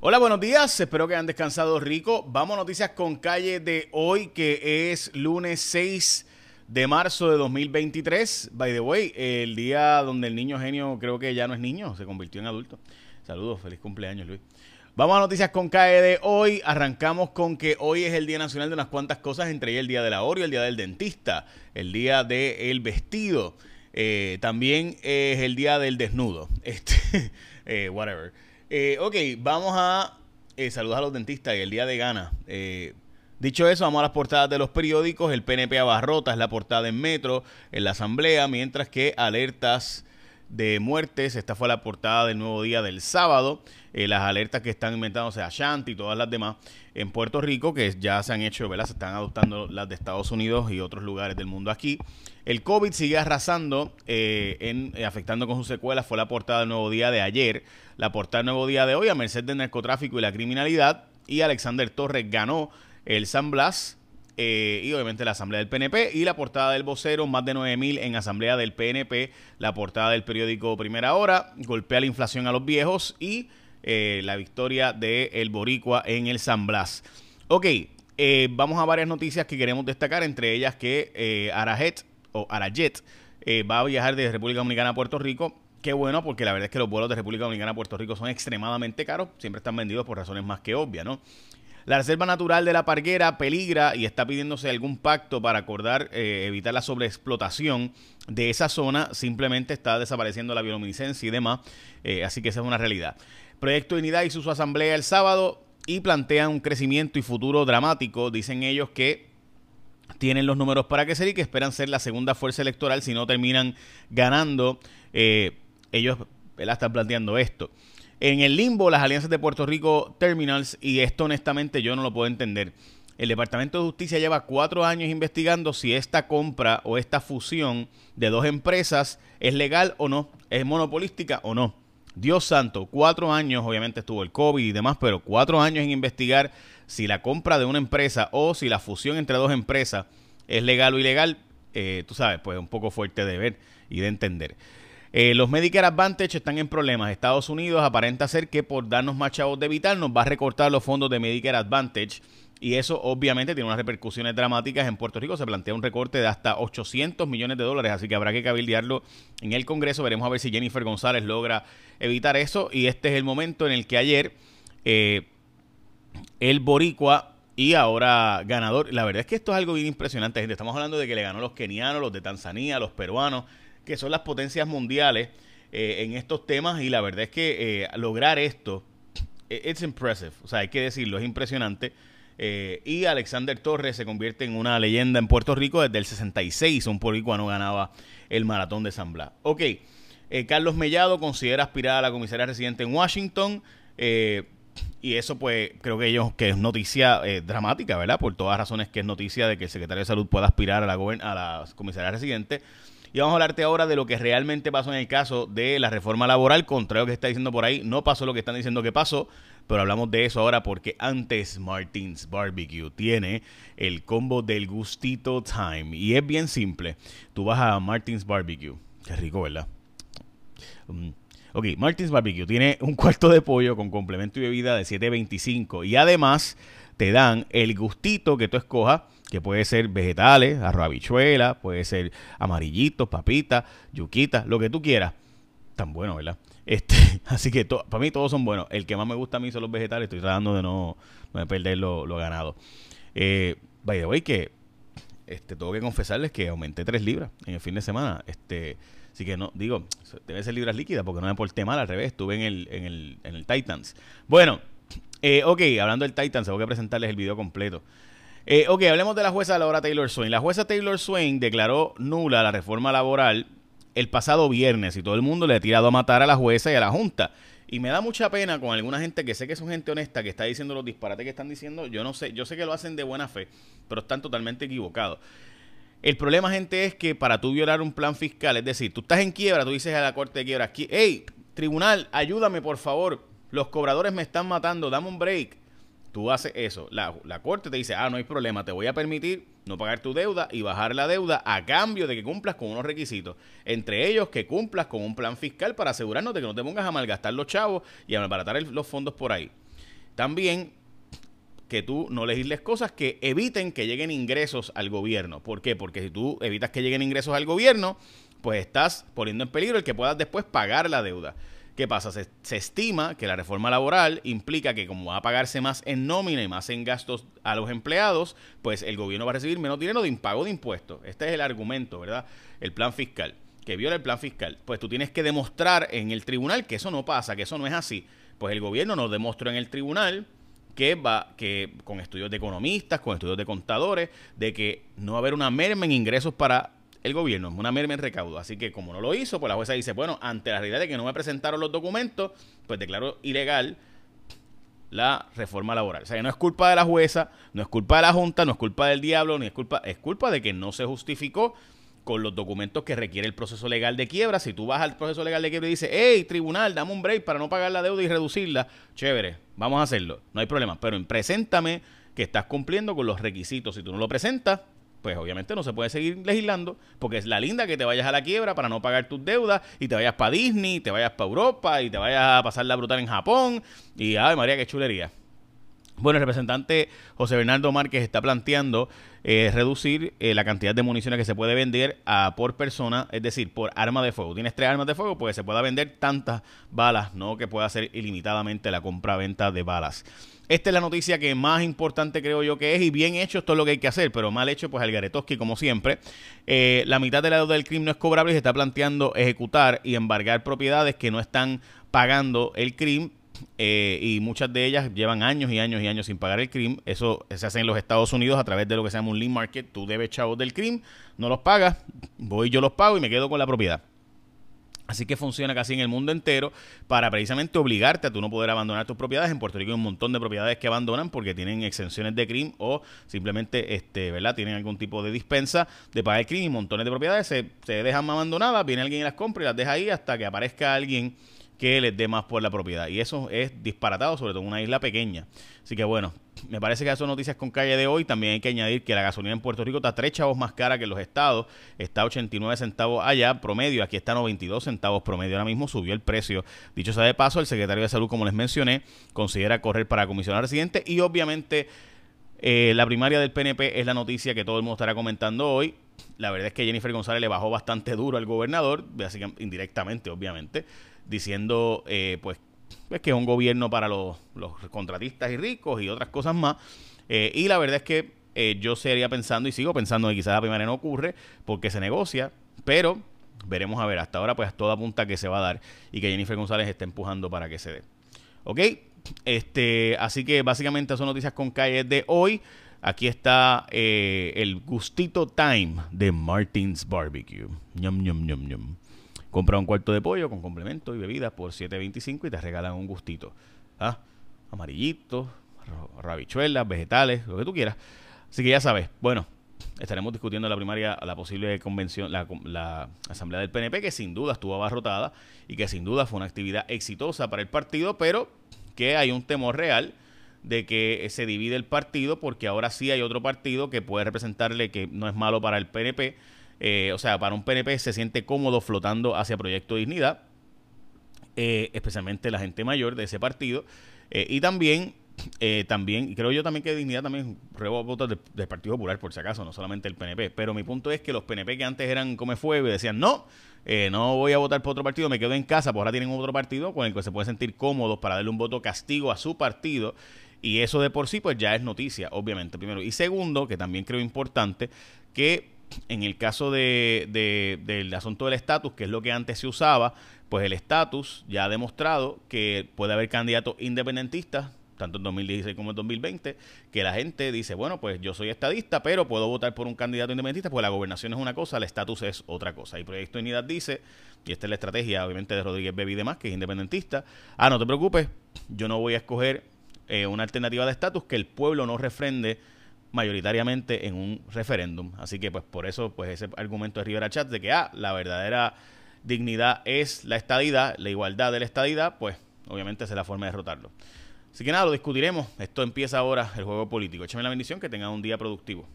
Hola, buenos días. Espero que hayan descansado rico. Vamos a noticias con calle de hoy, que es lunes 6 de marzo de 2023. By the way, el día donde el niño genio creo que ya no es niño, se convirtió en adulto. Saludos, feliz cumpleaños, Luis. Vamos a noticias con calle de hoy. Arrancamos con que hoy es el Día Nacional de unas cuantas cosas, entre el Día del Ahorro, el Día del Dentista, el Día del Vestido. Eh, también es el Día del Desnudo. Este, eh, whatever. Eh, ok, vamos a eh, saludar a los dentistas y el día de gana. Eh, dicho eso, vamos a las portadas de los periódicos. El PNP abarrota es la portada en Metro, en la Asamblea, mientras que alertas de muertes, esta fue la portada del nuevo día del sábado. Eh, las alertas que están inventándose a Shanti y todas las demás en Puerto Rico, que ya se han hecho, ¿verdad? Se están adoptando las de Estados Unidos y otros lugares del mundo aquí. El COVID sigue arrasando, eh, en, eh, afectando con sus secuelas. Fue la portada del nuevo día de ayer. La portada del nuevo día de hoy, a merced del narcotráfico y la criminalidad. Y Alexander Torres ganó el San Blas. Eh, y obviamente la asamblea del PNP y la portada del vocero, más de 9000 en asamblea del PNP, la portada del periódico Primera Hora, golpea la inflación a los viejos y eh, la victoria de Boricua en el San Blas. Ok, eh, vamos a varias noticias que queremos destacar, entre ellas que eh, Arajet o Arajet eh, va a viajar de República Dominicana a Puerto Rico. Qué bueno, porque la verdad es que los vuelos de República Dominicana a Puerto Rico son extremadamente caros, siempre están vendidos por razones más que obvias, ¿no? La Reserva Natural de la Parguera peligra y está pidiéndose algún pacto para acordar eh, evitar la sobreexplotación de esa zona. Simplemente está desapareciendo la bioluminiscencia y demás. Eh, así que esa es una realidad. Proyecto Unidad hizo su asamblea el sábado y plantean un crecimiento y futuro dramático. Dicen ellos que tienen los números para que ser y que esperan ser la segunda fuerza electoral si no terminan ganando. Eh, ellos ¿verdad? están planteando esto. En el limbo, las alianzas de Puerto Rico Terminals, y esto honestamente yo no lo puedo entender. El Departamento de Justicia lleva cuatro años investigando si esta compra o esta fusión de dos empresas es legal o no, es monopolística o no. Dios santo, cuatro años, obviamente estuvo el COVID y demás, pero cuatro años en investigar si la compra de una empresa o si la fusión entre dos empresas es legal o ilegal, eh, tú sabes, pues un poco fuerte de ver y de entender. Eh, los Medicare Advantage están en problemas. Estados Unidos aparenta ser que por darnos más chavos de Vital nos va a recortar los fondos de Medicare Advantage. Y eso obviamente tiene unas repercusiones dramáticas. En Puerto Rico se plantea un recorte de hasta 800 millones de dólares, así que habrá que cabildearlo en el Congreso. Veremos a ver si Jennifer González logra evitar eso. Y este es el momento en el que ayer eh, el Boricua y ahora ganador. La verdad es que esto es algo bien impresionante, gente. Estamos hablando de que le ganó los kenianos, los de Tanzania, los peruanos que son las potencias mundiales eh, en estos temas y la verdad es que eh, lograr esto, eh, it's impressive, o sea, hay que decirlo, es impresionante. Y Alexander Torres se convierte en una leyenda en Puerto Rico desde el 66, un no ganaba el maratón de San Blas. Ok, Carlos Mellado considera aspirar a la comisaría residente en Washington. Y eso pues creo que ellos que es noticia dramática, ¿verdad? Por todas razones que es noticia de que el secretario de salud pueda aspirar a la, a la comisaría residente. Y vamos a hablarte ahora de lo que realmente pasó en el caso de la reforma laboral, contrario a lo que está diciendo por ahí, no pasó lo que están diciendo que pasó, pero hablamos de eso ahora porque antes Martins Barbecue tiene el combo del gustito time. Y es bien simple. Tú vas a Martins Barbecue, qué rico, ¿verdad? Um, ok, Martins Barbecue tiene un cuarto de pollo con complemento y bebida de 7.25 y además te dan el gustito que tú escojas que puede ser vegetales, arroz habichuela, puede ser amarillitos, papitas, yuquitas, lo que tú quieras. Tan bueno, ¿verdad? Este, así que to, para mí todos son buenos. El que más me gusta a mí son los vegetales. Estoy tratando de no, perder lo, lo ganado. Eh, by the way, que este, tengo que confesarles que aumenté 3 libras en el fin de semana. Este, así que no, digo, debe ser libras líquidas porque no me porté mal, al revés, estuve en el, en el, en el Titans. Bueno, eh, ok, hablando del Titans, tengo que presentarles el video completo. Eh, ok, hablemos de la jueza Laura Taylor Swain. La jueza Taylor Swain declaró nula la reforma laboral el pasado viernes y todo el mundo le ha tirado a matar a la jueza y a la junta. Y me da mucha pena con alguna gente que sé que son gente honesta que está diciendo los disparates que están diciendo. Yo no sé, yo sé que lo hacen de buena fe, pero están totalmente equivocados. El problema, gente, es que para tú violar un plan fiscal, es decir, tú estás en quiebra, tú dices a la corte de quiebra, hey, tribunal, ayúdame por favor, los cobradores me están matando, dame un break tú haces eso, la, corte te dice, ah, no hay problema, te voy a permitir no pagar tu deuda y bajar la deuda a cambio de que cumplas con unos requisitos. Entre ellos, que cumplas con un plan fiscal para asegurarnos de que no te pongas a malgastar los chavos y a malbaratar los fondos por ahí. También que tú no legisles cosas que eviten que lleguen ingresos al gobierno. ¿Por qué? Porque si tú evitas que lleguen ingresos al gobierno, pues estás poniendo en peligro el que puedas después pagar la deuda. ¿Qué pasa? Se, estima que la reforma laboral implica que como va a pagarse más en nómina y más en gastos a los empleados, pues el gobierno va a recibir menos dinero de impago de impuestos. Este es el argumento, ¿verdad? El plan fiscal, que viola el plan fiscal. Pues tú tienes que demostrar en el tribunal que eso no pasa, que eso no es así. Pues el gobierno nos demostró en el tribunal que va, que con estudios de economistas, con estudios de contadores, de que no va a haber una merma en ingresos para el gobierno, una merma en recaudo. Así que como no lo hizo, pues la jueza dice, bueno, ante la realidad de que no me presentaron los documentos, pues declaro ilegal la reforma laboral. O sea, que no es culpa de la jueza, no es culpa de la Junta, no es culpa del diablo, ni es culpa, es culpa de que no se justificó con los documentos que requiere el proceso legal de quiebra. Si tú vas al proceso legal de quiebra y dices, hey, tribunal, dame un break para no pagar la deuda y reducirla, chévere, vamos a hacerlo, no hay problema. Pero preséntame que estás cumpliendo con los requisitos. Si tú no lo presentas, pues obviamente no se puede seguir legislando, porque es la linda que te vayas a la quiebra para no pagar tus deudas y te vayas para Disney, te vayas para Europa y te vayas a pasar la brutal en Japón y ay María, qué chulería. Bueno, el representante José Bernardo Márquez está planteando eh, reducir eh, la cantidad de municiones que se puede vender a, por persona, es decir, por arma de fuego. Tienes tres armas de fuego, pues se pueda vender tantas balas, no que pueda ser ilimitadamente la compra-venta de balas. Esta es la noticia que más importante creo yo que es y bien hecho esto es lo que hay que hacer, pero mal hecho pues el Garetoski como siempre. Eh, la mitad de la deuda del crimen no es cobrable y se está planteando ejecutar y embargar propiedades que no están pagando el crimen eh, y muchas de ellas llevan años y años y años sin pagar el crimen. Eso se hace en los Estados Unidos a través de lo que se llama un link market. Tú debes chavos del crimen, no los pagas, voy yo los pago y me quedo con la propiedad. Así que funciona casi en el mundo entero para precisamente obligarte a tú no poder abandonar tus propiedades. En Puerto Rico hay un montón de propiedades que abandonan porque tienen exenciones de crimen o simplemente, este, ¿verdad? Tienen algún tipo de dispensa de pagar el crimen y montones de propiedades se, se dejan abandonadas, viene alguien y las compra y las deja ahí hasta que aparezca alguien que les dé más por la propiedad. Y eso es disparatado, sobre todo en una isla pequeña. Así que bueno, me parece que son noticias con calle de hoy. También hay que añadir que la gasolina en Puerto Rico está tres chavos más cara que los estados. Está 89 centavos allá, promedio. Aquí está 92 centavos promedio. Ahora mismo subió el precio. Dicho sea de paso, el secretario de Salud, como les mencioné, considera correr para comisionar residente. Y obviamente eh, la primaria del PNP es la noticia que todo el mundo estará comentando hoy. La verdad es que Jennifer González le bajó bastante duro al gobernador, así que indirectamente, obviamente diciendo eh, pues, pues, que es un gobierno para los, contratistas y ricos y otras cosas más. Eh, y la verdad es que eh, yo seguiría pensando y sigo pensando que quizás la primera no ocurre porque se negocia, pero veremos a ver. Hasta ahora pues todo apunta que se va a dar y que Jennifer González está empujando para que se dé. ¿Ok? Este, así que básicamente son noticias con calles de hoy. Aquí está el gustito time de Martins Barbecue. Ñam, ñam, ñam, ñam. Compra un cuarto de pollo con complementos y bebidas por 7.25 y te regalan un gustito. ¿Ah? Amarillitos, rabichuelas, vegetales, lo que tú quieras. Así que ya sabes, bueno, estaremos discutiendo la primaria, la posible convención, la, la, asamblea del PNP, que sin duda estuvo abarrotada y que sin duda fue una actividad exitosa para el partido, pero que hay un temor real de que se divide el partido, porque ahora sí hay otro partido que puede representarle que no es malo para el PNP, eh, o sea, para un PNP se siente cómodo flotando hacia Proyecto Dignidad, eh, especialmente la gente mayor de ese partido. Eh, y también, también, creo yo también que Dignidad también robó votos del, Partido Popular, por si acaso, no solamente el PNP. Pero mi punto es que los PNP que antes eran come fuego y decían, no, no voy a votar por otro partido, me quedo en casa, pues ahora tienen otro partido con el que se puede sentir cómodos para darle un voto castigo a su partido. Y eso de por sí, pues ya es noticia, obviamente, primero. Y segundo, que también creo importante, que en el caso de, del asunto del estatus, que es lo que antes se usaba, pues el estatus ya ha demostrado que puede haber candidatos independentistas, tanto en 2016 como en 2020, que la gente dice, bueno, pues yo soy estadista, pero puedo votar por un candidato independentista, pues la gobernación es una cosa, el estatus es otra cosa. Y Proyecto Unidad dice, y esta es la estrategia obviamente de Rodríguez Bebi y demás, que es independentista, ah, no te preocupes, yo no voy a escoger eh, una alternativa de estatus que el pueblo no refrende mayoritariamente en un referéndum. Así que pues por eso pues ese argumento de Rivera Chat de que ah, la verdadera dignidad es la estadidad, la igualdad de la estadidad, pues obviamente es la forma de derrotarlo. Así que nada, lo discutiremos. Esto empieza ahora el juego político. Échame la bendición, que tengan un día productivo.